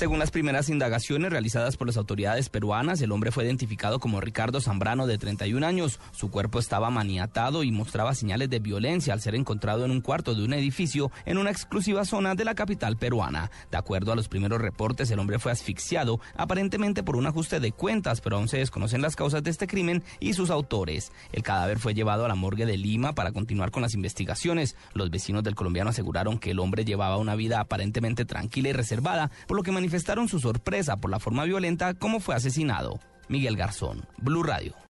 Según las primeras indagaciones realizadas por las autoridades peruanas, el hombre fue identificado como Ricardo Zambrano de 31 años. Su cuerpo estaba maniatado y mostraba señales de violencia al ser encontrado en un cuarto de un edificio en una exclusiva zona de la capital peruana. De acuerdo a los primeros reportes, el hombre fue asfixiado aparentemente por un ajuste de cuentas, pero aún se desconocen las causas de este crimen y sus autores. El cadáver fue llevado a la morgue de Lima para continuar con las investigaciones. Los vecinos del colombiano aseguraron que el hombre llevaba una vida aparentemente tranquila y reservada, por lo que manifestaron su sorpresa por la forma violenta como fue asesinado. Miguel Garzón, Blue Radio.